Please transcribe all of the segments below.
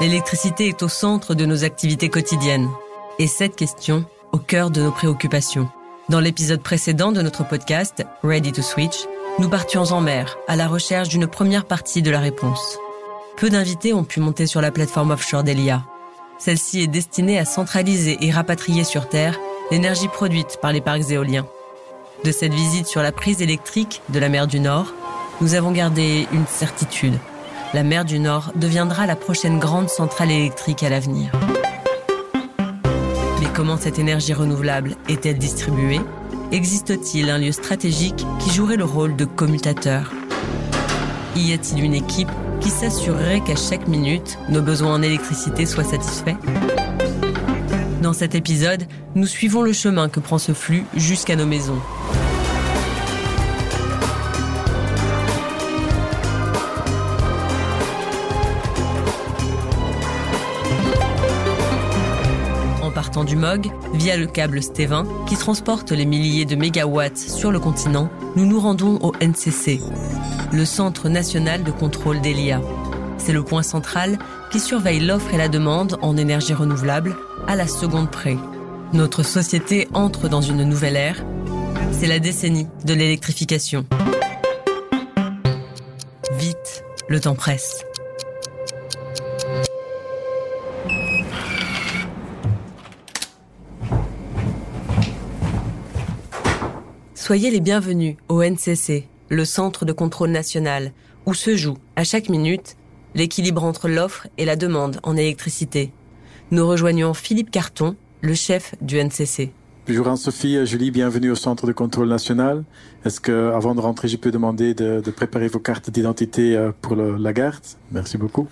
L'électricité est au centre de nos activités quotidiennes. Et cette question, au cœur de nos préoccupations. Dans l'épisode précédent de notre podcast, Ready to Switch, nous partions en mer, à la recherche d'une première partie de la réponse. Peu d'invités ont pu monter sur la plateforme offshore d'Elia. Celle-ci est destinée à centraliser et rapatrier sur Terre l'énergie produite par les parcs éoliens. De cette visite sur la prise électrique de la mer du Nord, nous avons gardé une certitude. La mer du Nord deviendra la prochaine grande centrale électrique à l'avenir. Mais comment cette énergie renouvelable est-elle distribuée? Existe-t-il un lieu stratégique qui jouerait le rôle de commutateur? Y a-t-il une équipe qui s'assurerait qu'à chaque minute, nos besoins en électricité soient satisfaits? Dans cet épisode, nous suivons le chemin que prend ce flux jusqu'à nos maisons. Via le câble Stévin, qui transporte les milliers de mégawatts sur le continent, nous nous rendons au NCC, le Centre national de contrôle d'ELIA. C'est le point central qui surveille l'offre et la demande en énergie renouvelable à la seconde près. Notre société entre dans une nouvelle ère. C'est la décennie de l'électrification. Vite, le temps presse. Soyez les bienvenus au NCC, le Centre de contrôle national, où se joue, à chaque minute, l'équilibre entre l'offre et la demande en électricité. Nous rejoignons Philippe Carton, le chef du NCC. Bonjour Anne-Sophie, Julie, bienvenue au Centre de contrôle national. Est-ce que, avant de rentrer, je peux demander de, préparer vos cartes d'identité euh, pour la garde? Merci beaucoup.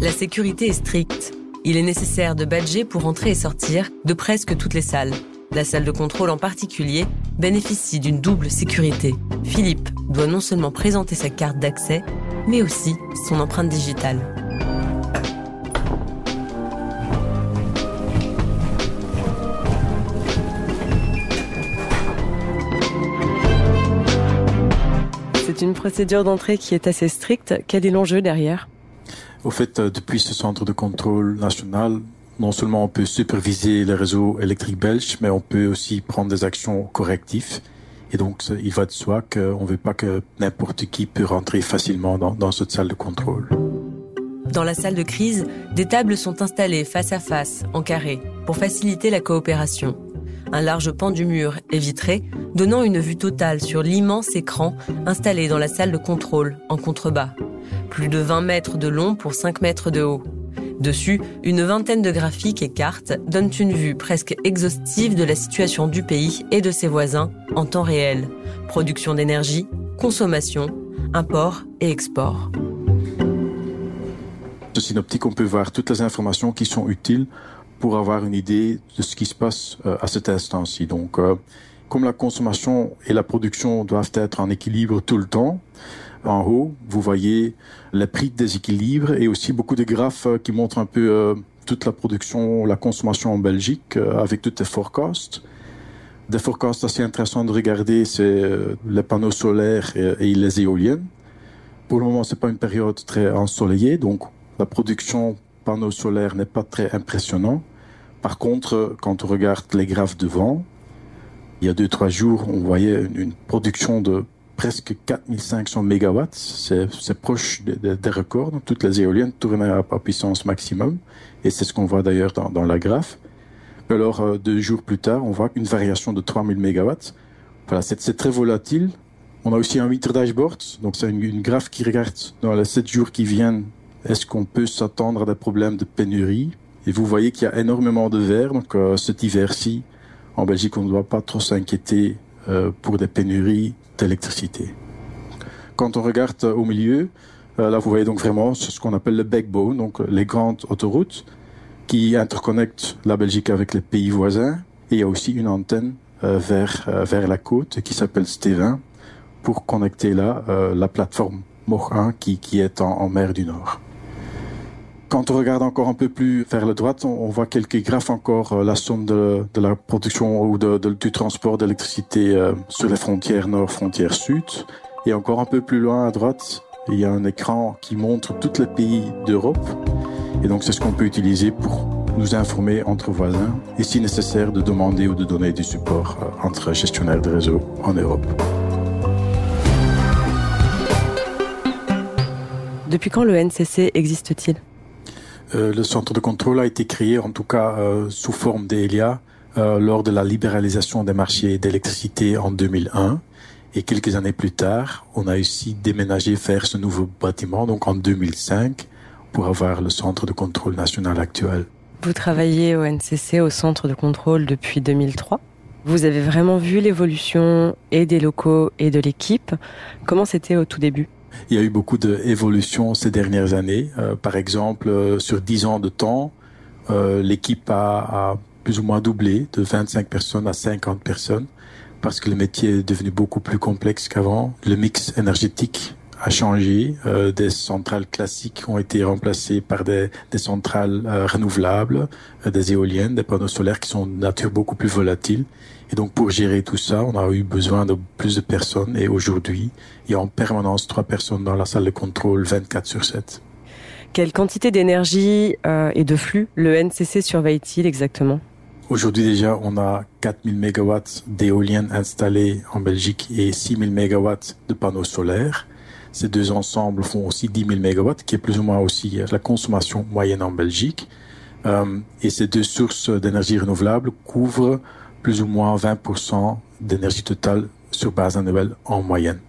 La sécurité est stricte. Il est nécessaire de badger pour entrer et sortir de presque toutes les salles. La salle de contrôle en particulier bénéficie d'une double sécurité. Philippe doit non seulement présenter sa carte d'accès, mais aussi son empreinte digitale. C'est une procédure d'entrée qui est assez stricte. Quel est l'enjeu derrière? Au fait, euh, depuis ce centre de contrôle national, non seulement on peut superviser les réseaux électriques belges, mais on peut aussi prendre des actions correctives. Et donc, il va de soi qu'on ne veut pas que n'importe qui peut rentrer facilement dans, dans cette salle de contrôle. Dans la salle de crise, des tables sont installées face à face, en carré, pour faciliter la coopération. Un large pan du mur est vitré, donnant une vue totale sur l'immense écran installé dans la salle de contrôle, en contrebas. Plus de 20 mètres de long pour 5 mètres de haut. Dessus, une vingtaine de graphiques et cartes donnent une vue presque exhaustive de la situation du pays et de ses voisins en temps réel. Production d'énergie, consommation, import et export. De Synoptique, on peut voir toutes les informations qui sont utiles pour avoir une idée de ce qui se passe euh, à cet instant-ci. Donc, euh, comme la consommation et la production doivent être en équilibre tout le temps, en haut, vous voyez les prix de déséquilibre et aussi beaucoup de graphes euh, qui montrent un peu euh, toute la production, la consommation en Belgique euh, avec toutes les forecasts. Des forecasts assez intéressants de regarder, c'est les panneaux solaires et, les éoliennes. Pour le moment, c'est pas une période très ensoleillée, donc la production panneaux solaires n'est pas très impressionnant. Par contre, quand on regarde les graphes de vent, il y a deux trois jours, on voyait une production de presque 4500 mégawatts. C'est proche des, records. toutes les éoliennes tournent à, puissance maximum. Et c'est ce qu'on voit d'ailleurs dans, la graphe. Alors, euh, deux jours plus tard, on voit une variation de 3000 mégawatts. Voilà, c'est très volatile. On a aussi un meter dashboard. Donc, c'est une, une, graphe qui regarde dans les 7 jours qui viennent, est-ce qu'on peut s'attendre à des problèmes de pénurie? Et vous voyez qu'il y a énormément de verre. Donc, euh, cet hiver-ci, en Belgique, on ne doit pas trop s'inquiéter euh, pour des pénuries d'électricité. Quand on regarde au milieu, euh, là vous voyez donc vraiment ce qu'on appelle le backbone, donc les grandes autoroutes qui interconnectent la Belgique avec les pays voisins. Et il y a aussi une antenne euh, vers, vers la côte qui s'appelle Stévin pour connecter là la plateforme Moch 1 qui, qui est en mer du Nord. Quand on regarde encore un peu plus vers la droite, on, voit quelques graphes encore, euh, la somme de, la production ou de, du transport d'électricité euh, sur les frontières nord, frontières sud. Et encore un peu plus loin à droite, il y a un écran qui montre tous les pays d'Europe. Et donc, c'est ce qu'on peut utiliser pour nous informer entre voisins et si nécessaire de demander ou de donner du support euh, entre gestionnaires de réseau en Europe. Depuis quand le NCC existe-t-il? Le centre de contrôle a été créé en tout cas euh, sous forme d'ELIA euh, lors de la libéralisation des marchés d'électricité en 2001. Et quelques années plus tard, on a aussi déménagé vers ce nouveau bâtiment, donc en 2005, pour avoir le centre de contrôle national actuel. Vous travaillez au NCC, au centre de contrôle, depuis 2003. Vous avez vraiment vu l'évolution et des locaux et de l'équipe. Comment c'était au tout début? Il y a eu beaucoup d'évolutions ces dernières années. Euh, par exemple, euh, sur 10 ans de temps, euh, l'équipe a, a, plus ou moins doublé de 25 personnes à 50 personnes parce que le métier est devenu beaucoup plus complexe qu'avant. Le mix énergétique a changé. Euh, des centrales classiques ont été remplacées par des, des centrales euh, renouvelables, euh, des éoliennes, des panneaux solaires qui sont de nature beaucoup plus volatile. Et donc pour gérer tout ça, on a eu besoin de plus de personnes. Et aujourd'hui, il y a en permanence trois personnes dans la salle de contrôle 24 sur 7. Quelle quantité d'énergie et de flux le NCC surveille-t-il exactement? Aujourd'hui déjà, on a 4000 mégawatts d'éoliennes installées en Belgique et 6000 mégawatts de panneaux solaires. Ces deux ensembles font aussi 10 000 mégawatts, qui est plus ou moins aussi la consommation moyenne en Belgique. Euh, et ces deux sources d'énergie renouvelable couvrent plus ou moins 20% d'énergie totale sur base annuelle en moyenne.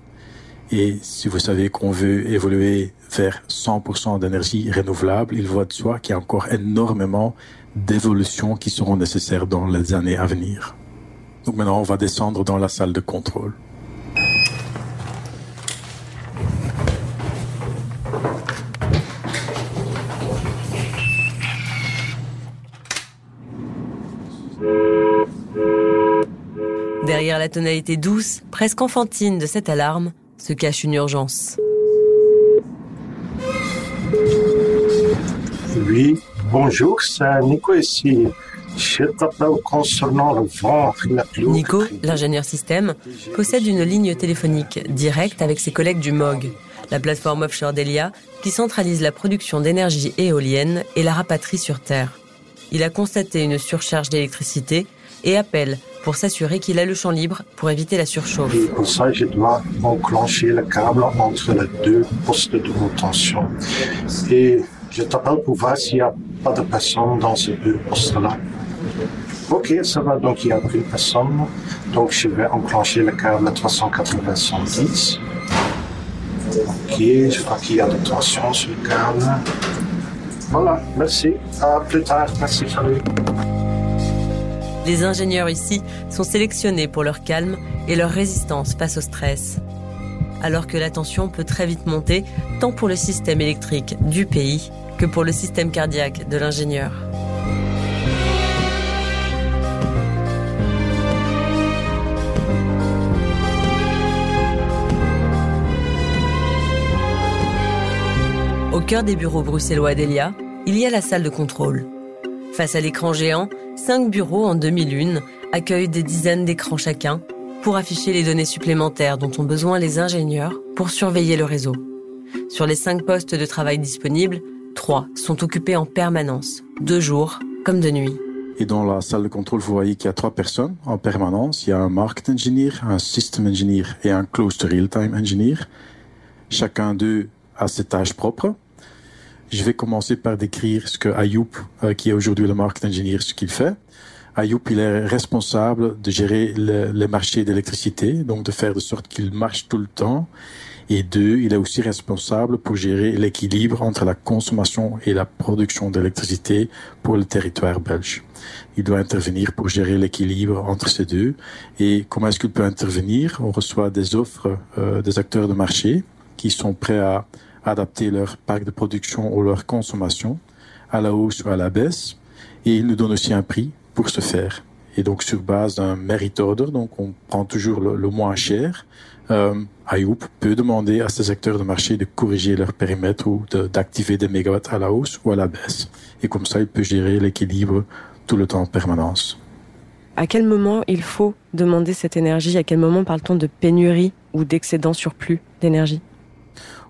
Et si vous savez qu'on veut évoluer vers 100% d'énergie renouvelable, il voit de soi qu'il y a encore énormément d'évolutions qui seront nécessaires dans les années à venir. Donc maintenant, on va descendre dans la salle de contrôle. Derrière la tonalité douce, presque enfantine de cette alarme, se cache une urgence. Oui, bonjour, c'est Nico ici. Je t'appelle concernant le ventre, la Nico, l'ingénieur système, possède une ligne téléphonique directe avec ses collègues du MOG, la plateforme offshore d'Elia qui centralise la production d'énergie éolienne et la rapatrie sur Terre. Il a constaté une surcharge d'électricité et appelle pour s'assurer qu'il a le champ libre pour éviter la surchauffe. Et pour ça, je dois enclencher le câble entre les deux postes de rotation. Et je t'appelle pour voir s'il n'y a pas de personne dans ces deux postes-là. Ok, ça va, donc il n'y a plus personne. Donc je vais enclencher le câble 380 Ok, je vois qu'il y a de tension sur le câble. Voilà, merci. À plus tard. Merci, salut. Les ingénieurs ici sont sélectionnés pour leur calme et leur résistance face au stress. Alors que la tension peut très vite monter, tant pour le système électrique du pays que pour le système cardiaque de l'ingénieur. Au cœur des bureaux bruxellois d'Elia, il y a la salle de contrôle. Face à l'écran géant, cinq bureaux en 2001 accueillent des dizaines d'écrans chacun pour afficher les données supplémentaires dont ont besoin les ingénieurs pour surveiller le réseau. Sur les cinq postes de travail disponibles, trois sont occupés en permanence, de jour comme de nuit. Et dans la salle de contrôle, vous voyez qu'il y a trois personnes en permanence. Il y a un market engineer, un system engineer et un close to real-time engineer. Chacun d'eux a ses tâches propres. Je vais commencer par décrire ce que Ayoub, euh, qui est aujourd'hui le market engineer, ce qu'il fait. Ayoub, il est responsable de gérer le, les marchés d'électricité, donc de faire de sorte qu'il marche tout le temps. Et deux, il est aussi responsable pour gérer l'équilibre entre la consommation et la production d'électricité pour le territoire belge. Il doit intervenir pour gérer l'équilibre entre ces deux. Et comment est-ce qu'il peut intervenir? On reçoit des offres euh, des acteurs de marché qui sont prêts à adapter leur parc de production ou leur consommation à la hausse ou à la baisse. Et il nous donne aussi un prix pour ce faire. Et donc sur base d'un merit order, donc on prend toujours le, moins cher, euh, peut demander à ces acteurs de marché de corriger leur périmètre ou d'activer des mégawatts à la hausse ou à la baisse. Et comme ça, il peut gérer l'équilibre tout le temps en permanence. À quel moment il faut demander cette énergie? À quel moment parle-t-on de pénurie ou d'excédent surplus d'énergie?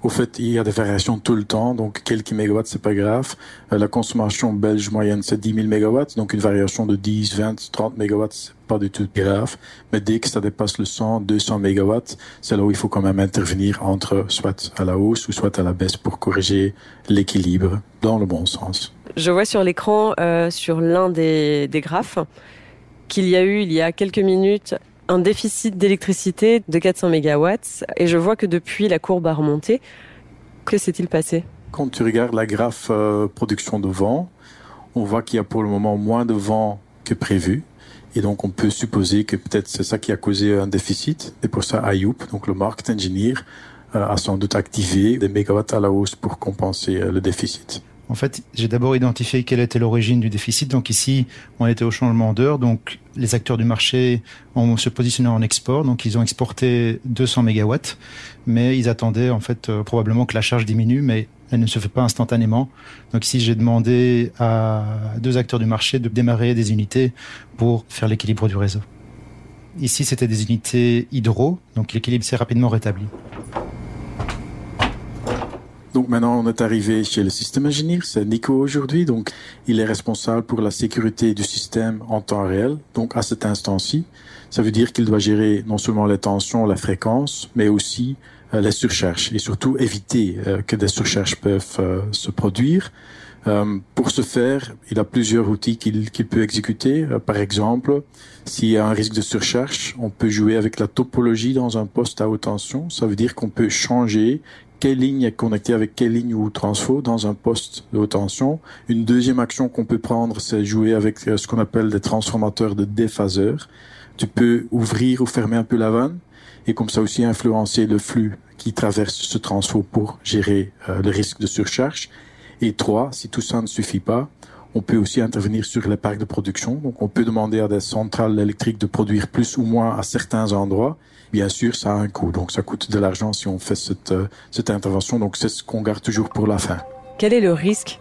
Au fait, il y a des variations tout le temps, donc quelques mégawatts, c'est pas grave. Euh, la consommation belge moyenne, c'est 10 000 mégawatts, donc une variation de 10, 20, 30 mégawatts, c'est pas du tout grave. Mais dès que ça dépasse le 100, 200 mégawatts, c'est là où il faut quand même intervenir entre soit à la hausse ou soit à la baisse pour corriger l'équilibre dans le bon sens. Je vois sur l'écran, euh, sur l'un des, des graphes, qu'il y a eu il y a quelques minutes un déficit d'électricité de 400 mégawatts et je vois que depuis la courbe a remonté. Que s'est-il passé? Quand tu regardes la graphe euh, production de vent, on voit qu'il y a pour le moment moins de vent que prévu. Et donc, on peut supposer que peut-être c'est ça qui a causé un déficit. Et pour ça, Ayoup, donc le market engineer, euh, a sans doute activé des mégawatts à la hausse pour compenser euh, le déficit. En fait, j'ai d'abord identifié quelle était l'origine du déficit. Donc ici, on était au changement d'heure. Donc les acteurs du marché ont se positionné en export. Donc ils ont exporté 200 mégawatts, mais ils attendaient en fait euh, probablement que la charge diminue, mais elle ne se fait pas instantanément. Donc ici, j'ai demandé à deux acteurs du marché de démarrer des unités pour faire l'équilibre du réseau. Ici, c'était des unités hydro, donc l'équilibre s'est rapidement rétabli. Donc maintenant, on est arrivé chez le système ingénieur, c'est Nico aujourd'hui. Donc, il est responsable pour la sécurité du système en temps réel. Donc, à cet instant-ci, ça veut dire qu'il doit gérer non seulement les tensions, la fréquence, mais aussi euh, les surcharges et surtout éviter euh, que des surcharges peuvent euh, se produire. pour ce faire, il a plusieurs outils qu'il peut exécuter. par exemple, s'il y a un risque de surcharge, on peut jouer avec la topologie dans un poste à haute tension. Ça veut dire qu'on peut changer quelle ligne est connectée avec quelle ligne ou transfo dans un poste de haute tension. Une deuxième action qu'on peut prendre, c'est jouer avec euh, ce qu'on appelle des transformateurs de déphaseur. Tu peux ouvrir ou fermer un peu la vanne et comme ça aussi influencer le flux qui traverse ce transfo pour gérer euh, le risque de surcharge. Et trois, si tout ça ne suffit pas, on peut aussi intervenir sur les parcs de production. Donc, on peut demander à des centrales électriques de produire plus ou moins à certains endroits. Bien sûr, ça a un coût. Donc, ça coûte de l'argent si on fait cette, euh, intervention. Donc, c'est ce qu'on garde toujours pour la fin. Quel est le risque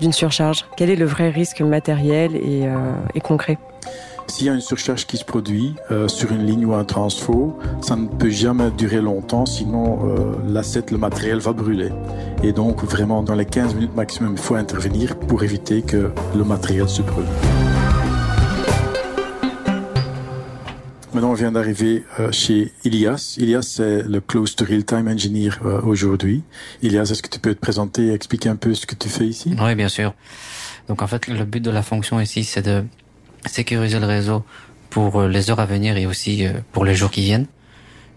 d'une surcharge? Quel est le vrai risque matériel et, euh, et concret? S'il y a une surcharge qui se produit euh, sur une ligne ou un transfo, ça ne peut jamais durer longtemps, sinon euh, l'asset, le matériel va brûler. Et donc vraiment dans les 15 minutes maximum, il faut intervenir pour éviter que le matériel se brûle. Maintenant, on vient d'arriver euh, chez Ilias. Ilias, c'est le Close to Real-Time Engineer euh, aujourd'hui. Ilias, est-ce que tu peux te présenter et expliquer un peu ce que tu fais ici? Oui, bien sûr. Donc en fait, le but de la fonction ici, c'est de sécuriser le réseau pour euh, les heures à venir et aussi euh, pour les jours qui viennent.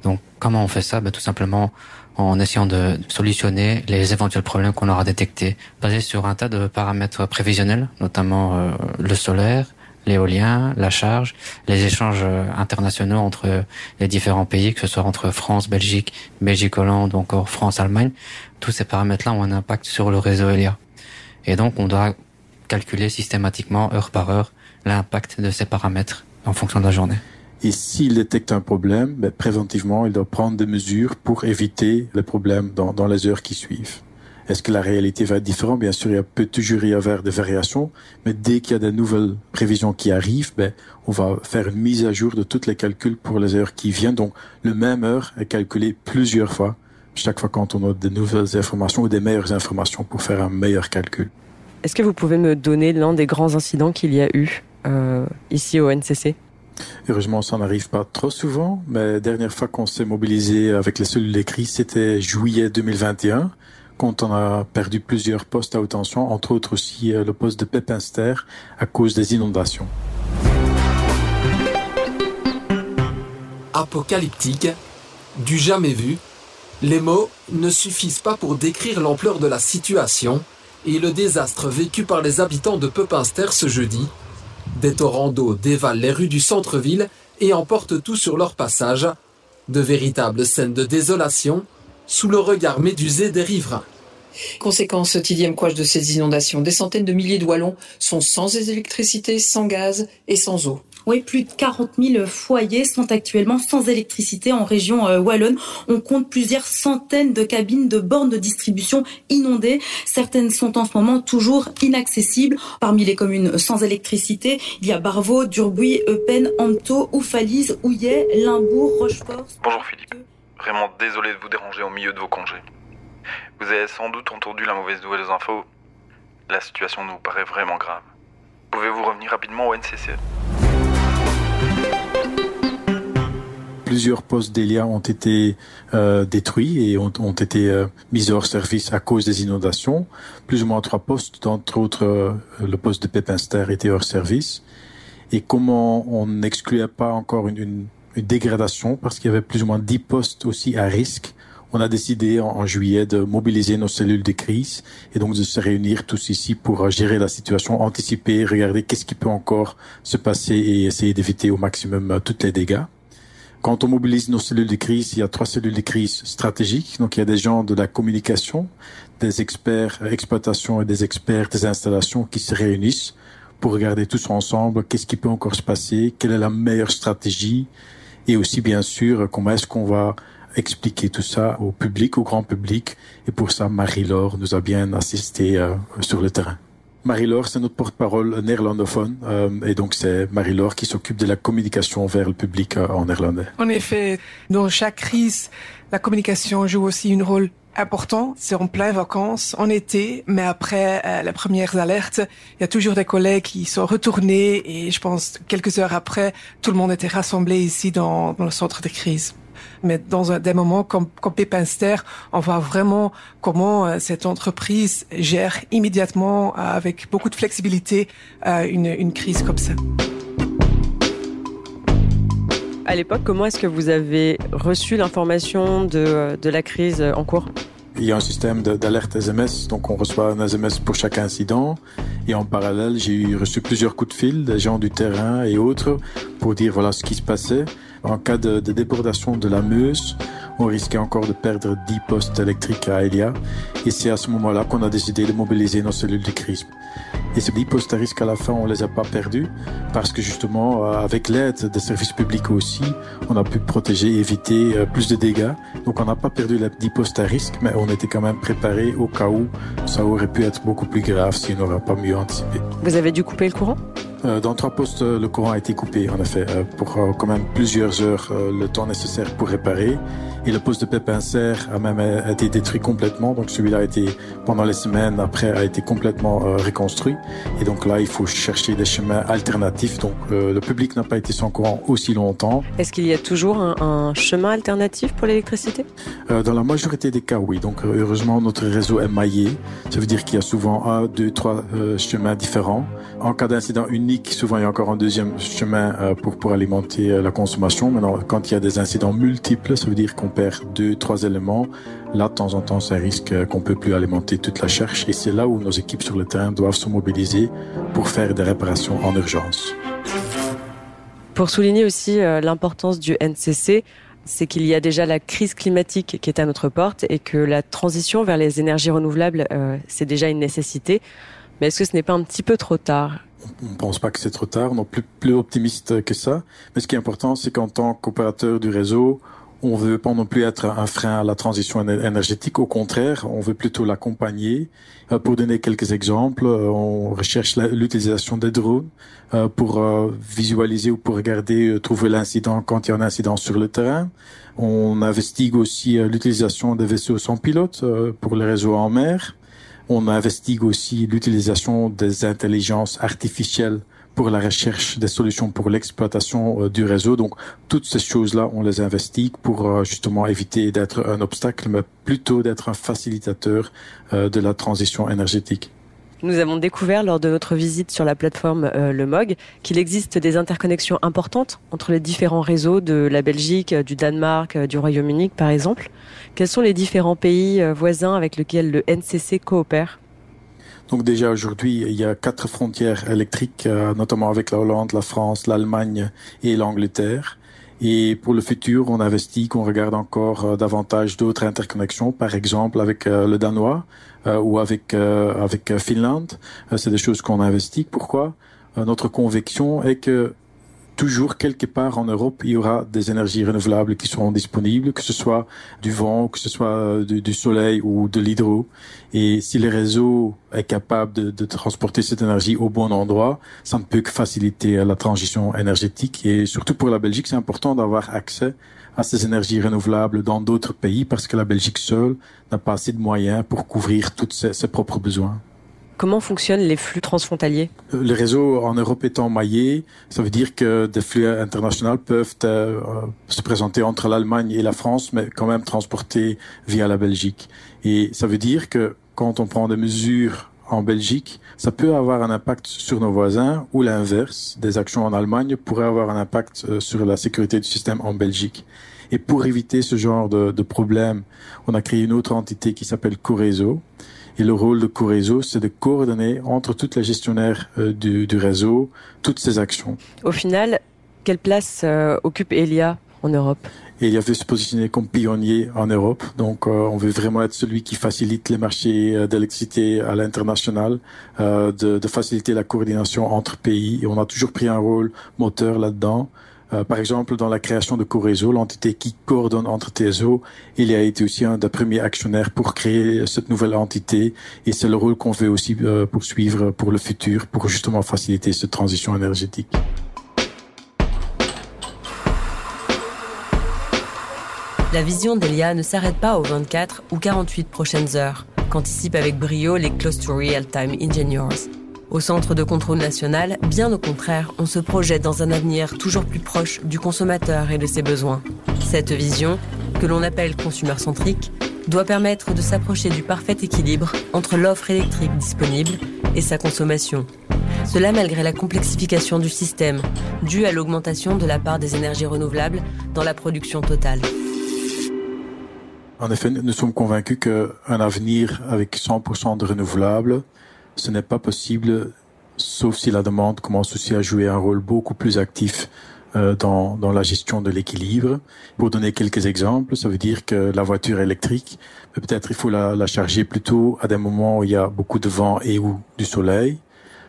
Donc comment on fait ça? Ben, Tout simplement en essayant de solutionner les éventuels problèmes qu'on aura détectés, basés sur un tas de paramètres prévisionnels, notamment euh, le solaire, l'éolien, la charge, les échanges internationaux entre les différents pays, que ce soit entre France, Belgique, Belgique-Hollande ou encore France-Allemagne. Tous ces paramètres-là ont un impact sur le réseau ELIA. Et donc on doit calculer systématiquement, heure par heure, l'impact de ces paramètres en fonction de la journée. Et s'il détecte un problème, ben, préventivement, il doit prendre des mesures pour éviter les problèmes dans, dans les heures qui suivent. Est-ce que la réalité va être différente? Bien sûr, il peut toujours y avoir des variations, mais dès qu'il y a des nouvelles prévisions qui arrivent, ben, on va faire une mise à jour de toutes les calculs pour les heures qui viennent. Donc, le même heure est calculé plusieurs fois, chaque fois quand on a de nouvelles informations ou des meilleures informations pour faire un meilleur calcul. Est-ce que vous pouvez me donner l'un des grands incidents qu'il y a eu? Ici au NCC Heureusement, ça n'arrive pas trop souvent, mais la dernière fois qu'on s'est mobilisé avec les cellules d'écrit, c'était juillet 2021, quand on a perdu plusieurs postes à haute tension, entre autres aussi euh, le poste de Pépinster à cause des inondations. Apocalyptique, du jamais vu, les mots ne suffisent pas pour décrire l'ampleur de la situation et le désastre vécu par les habitants de Pepinster ce jeudi. Des torrents d'eau dévalent les rues du centre-ville et emportent tout sur leur passage. De véritables scènes de désolation sous le regard médusé des riverains. Conséquence tidième couche de ces inondations, des centaines de milliers de Wallons sont sans électricité, sans gaz et sans eau. Oui, plus de 40 000 foyers sont actuellement sans électricité en région euh, wallonne. On compte plusieurs centaines de cabines de bornes de distribution inondées. Certaines sont en ce moment toujours inaccessibles. Parmi les communes sans électricité, il y a Barvaux, Durbuy, Eupen, Anto, Oufalise, Houillet, Limbourg, Rochefort. Bonjour Philippe. Vraiment désolé de vous déranger au milieu de vos congés. Vous avez sans doute entendu la mauvaise nouvelle aux infos. La situation nous paraît vraiment grave. Pouvez-vous revenir rapidement au NCC Plusieurs postes d'Elia ont été euh, détruits et ont, ont été euh, mis hors service à cause des inondations. Plus ou moins trois postes, d'entre autres euh, le poste de Pépinster était hors service. Et comment on n'excluait pas encore une, une, une dégradation? Parce qu'il y avait plus ou moins dix postes aussi à risque on a décidé en, juillet de mobiliser nos cellules de crise et donc de se réunir tous ici pour euh, gérer la situation, anticiper, regarder qu'est-ce qui peut encore se passer et essayer d'éviter au maximum euh, tous les dégâts. Quand on mobilise nos cellules de crise, il y a trois cellules de crise stratégiques. Donc il y a des gens de la communication, des experts exploitation et des experts des installations qui se réunissent pour regarder tous ensemble qu'est-ce qui peut encore se passer, quelle est la meilleure stratégie et aussi bien sûr comment est-ce qu'on va expliquer tout ça au public, au grand public. Et pour ça, Marie-Laure nous a bien assisté euh, sur le terrain. Marie-Laure, c'est notre porte-parole néerlandophone, euh, et donc c'est Marie-Laure qui s'occupe de la communication vers le public euh, en néerlandais. En effet, dans chaque crise, la communication joue aussi un rôle important. C'est en plein vacances, en été, mais après euh, les premières alertes, il y a toujours des collègues qui sont retournés et je pense quelques heures après, tout le monde était rassemblé ici dans, dans le centre de crise mais dans un, des moments comme, comme Pépinster, on voit vraiment comment euh, cette entreprise gère immédiatement, euh, avec beaucoup de flexibilité, euh, une, une crise comme ça. À l'époque, comment est-ce que vous avez reçu l'information de, de la crise en cours? Il y a un système d'alerte SMS, donc on reçoit un SMS pour chaque incident. Et en parallèle, j'ai reçu plusieurs coups de fil des gens du terrain et autres pour dire voilà ce qui se passait. En cas de, débordation de la Meuse, on risquait encore de perdre 10 postes électriques à Elia. Et c'est à ce moment-là qu'on a décidé de mobiliser nos cellules de crise. Et ces 10 postes à risque à la fin, on les a pas perdus parce que justement, euh, avec l'aide des services publics aussi, on a pu protéger et éviter euh, plus de dégâts. Donc on n'a pas perdu les 10 postes à risque, mais on était quand même préparé au cas où ça aurait pu être beaucoup plus grave si on n'aurait pas mieux anticipé. Vous avez dû couper le courant? Dans trois postes, le courant a été coupé, en effet, pour quand même plusieurs heures, le temps nécessaire pour réparer. Et le poste de Pépincer a même été détruit complètement. Donc celui-là a été, pendant les semaines après, a été complètement euh, reconstruit. Et donc là, il faut chercher des chemins alternatifs. Donc euh, le public n'a pas été sans courant aussi longtemps. Est-ce qu'il y a toujours un, un chemin alternatif pour l'électricité? Euh, Dans la majorité des cas, oui. Donc heureusement, notre réseau est maillé. Ça veut dire qu'il y a souvent un, deux, trois euh, chemins différents. En cas d'incident souvent il y a encore un deuxième chemin euh, pour, pour alimenter euh, la consommation. Maintenant, quand il y a des incidents multiples, ça veut dire qu'on perd deux, trois éléments. Là, de temps en temps, c'est un risque euh, qu'on peut plus alimenter toute la cherche. Et c'est là où nos équipes sur le terrain doivent se mobiliser pour faire des réparations en urgence. Pour souligner aussi l'importance du NCC, c'est qu'il y a déjà la crise climatique qui est à notre porte et que la transition vers les énergies renouvelables, c'est déjà une nécessité. Mais est-ce que ce n'est pas un petit peu trop tard on ne pense pas que c'est trop tard, on est plus, plus optimiste que ça. Mais ce qui est important, c'est qu'en tant qu'opérateur du réseau, on veut pas non plus être un frein à la transition énergétique. Au contraire, on veut plutôt l'accompagner. Euh, pour donner quelques exemples, euh, on recherche l'utilisation des drones euh, pour visualiser ou pour regarder, trouver l'incident quand il y a un incident sur le terrain. On investigue aussi l'utilisation des vaisseaux sans pilote pour les réseaux en mer. On investigue aussi l'utilisation des intelligences artificielles pour la recherche des solutions pour l'exploitation euh, du réseau. Donc toutes ces choses-là, on les investigue pour euh, justement éviter d'être un obstacle, mais plutôt d'être un facilitateur euh, de la transition énergétique. Nous avons découvert lors de notre visite sur la plateforme euh, Le MOG qu'il existe des interconnexions importantes entre les différents réseaux de la Belgique, du Danemark, du Royaume-Uni par exemple. Quels sont les différents pays voisins avec lesquels le NCC coopère? Donc déjà aujourd'hui, il y a quatre frontières électriques, euh, notamment avec la Hollande, la France, l'Allemagne et l'Angleterre. Et pour le futur, on investit, qu'on regarde encore euh, davantage d'autres interconnexions, par exemple avec euh, le danois ou avec avec Finlande. C'est des choses qu'on investit. Pourquoi? Notre conviction est que toujours quelque part en Europe, il y aura des énergies renouvelables qui seront disponibles, que ce soit du vent, que ce soit du, du soleil ou de l'hydro. Et si le réseau est capable de, transporter cette énergie au bon endroit, ça ne peut que faciliter la transition énergétique. Et surtout pour la Belgique, c'est important d'avoir accès à ces énergies renouvelables dans d'autres pays parce que la Belgique seule n'a pas assez de moyens pour couvrir tous ses propres besoins. Comment fonctionnent les flux transfrontaliers euh, Le réseau en Europe étant maillé, ça veut dire que des flux internationaux peuvent euh, se présenter entre l'Allemagne et la France, mais quand même transportés via la Belgique. Et ça veut dire que quand on prend des mesures en Belgique, ça peut avoir un impact sur nos voisins ou l'inverse. Des actions en Allemagne pourraient avoir un impact euh, sur la sécurité du système en Belgique. Et pour éviter ce genre de, de problème, on a créé une autre entité qui s'appelle Corézo. Et le rôle de Corézo, c'est de coordonner entre toutes les gestionnaires euh, du, du, réseau toutes ces actions. Au final, quelle place euh, occupe Elia en Europe? Et il veut se positionner comme pionnier en Europe. Donc, euh, on veut vraiment être celui qui facilite les marchés euh, d'électricité à l'international, euh, de, de, faciliter la coordination entre pays. Et on a toujours pris un rôle moteur là-dedans. Euh, par exemple, dans la création de Corézo, l'entité qui coordonne entre TSO, il a été aussi un des premiers actionnaires pour créer cette nouvelle entité. Et c'est le rôle qu'on veut aussi euh, poursuivre pour le futur, pour justement faciliter cette transition énergétique. La vision d'Elia ne s'arrête pas aux 24 ou 48 prochaines heures, qu'anticipent avec brio les Close to Real Time Engineers. Au Centre de contrôle national, bien au contraire, on se projette dans un avenir toujours plus proche du consommateur et de ses besoins. Cette vision, que l'on appelle consumer-centrique, doit permettre de s'approcher du parfait équilibre entre l'offre électrique disponible et sa consommation. Cela malgré la complexification du système, due à l'augmentation de la part des énergies renouvelables dans la production totale. En effet, nous sommes convaincus qu'un avenir avec 100% de renouvelables, ce n'est pas possible, sauf si la demande commence aussi à jouer un rôle beaucoup plus actif euh, dans, dans la gestion de l'équilibre. Pour donner quelques exemples, ça veut dire que la voiture électrique, peut-être il faut la, la charger plutôt à des moments où il y a beaucoup de vent et ou du soleil.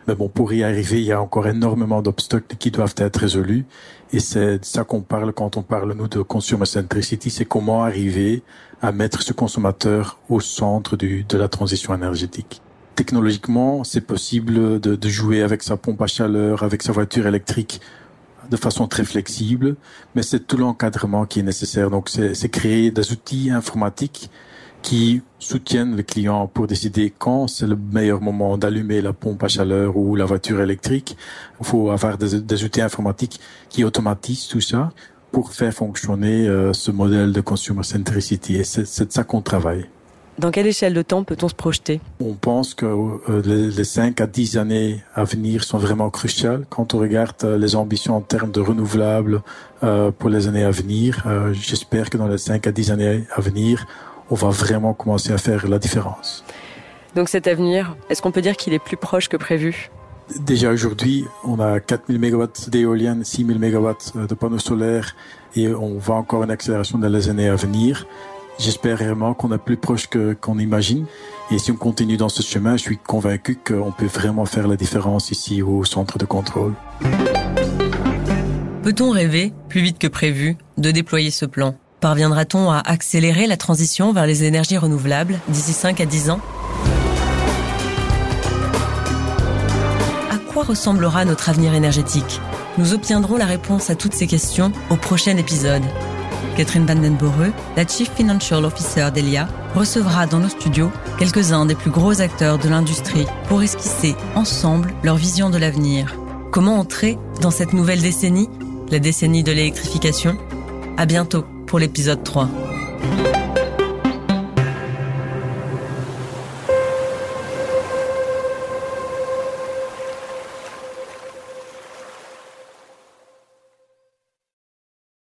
Mais bon, pour y arriver, il y a encore énormément d'obstacles qui doivent être résolus. Et c'est ça qu'on parle quand on parle, nous, de consumer centricity, c'est comment arriver à mettre ce consommateur au centre du, de la transition énergétique. Technologiquement, c'est possible de, de jouer avec sa pompe à chaleur, avec sa voiture électrique de façon très flexible, mais c'est tout l'encadrement qui est nécessaire. Donc, c'est créer des outils informatiques qui soutiennent le client pour décider quand c'est le meilleur moment d'allumer la pompe à chaleur ou la voiture électrique. Il faut avoir des, des outils informatiques qui automatisent tout ça pour faire fonctionner euh, ce modèle de consumer centricity. Et c'est de ça qu'on travaille. Dans quelle échelle de temps peut-on se projeter? On pense que euh, les, les 5 à 10 années à venir sont vraiment cruciales. Quand on regarde euh, les ambitions en termes de renouvelables euh, pour les années à venir, j'espère que dans les 5 à 10 années à venir, on va vraiment commencer à faire la différence. Donc cet avenir, est-ce qu'on peut dire qu'il est plus proche que prévu? Déjà aujourd'hui, on a 4000 MW d'éoliennes, 6000 MW de panneaux solaires et on va encore une accélération dans les années à venir. J'espère réellement qu'on est plus proche qu'on imagine. Et si on continue dans ce chemin, je suis convaincu qu'on peut vraiment faire la différence ici au centre de contrôle. Peut-on rêver, plus vite que prévu, de déployer ce plan? Parviendra-t-on à accélérer la transition vers les énergies renouvelables d'ici 5 à 10 ans? À quoi ressemblera notre avenir énergétique? Nous obtiendrons la réponse à toutes ces questions au prochain épisode. Catherine Vandenboreux, la Chief Financial Officer d'Elia, recevra dans nos studios quelques-uns des plus gros acteurs de l'industrie pour esquisser ensemble leur vision de l'avenir. Comment entrer dans cette nouvelle décennie, la décennie de l'électrification? À bientôt pour l'épisode 3.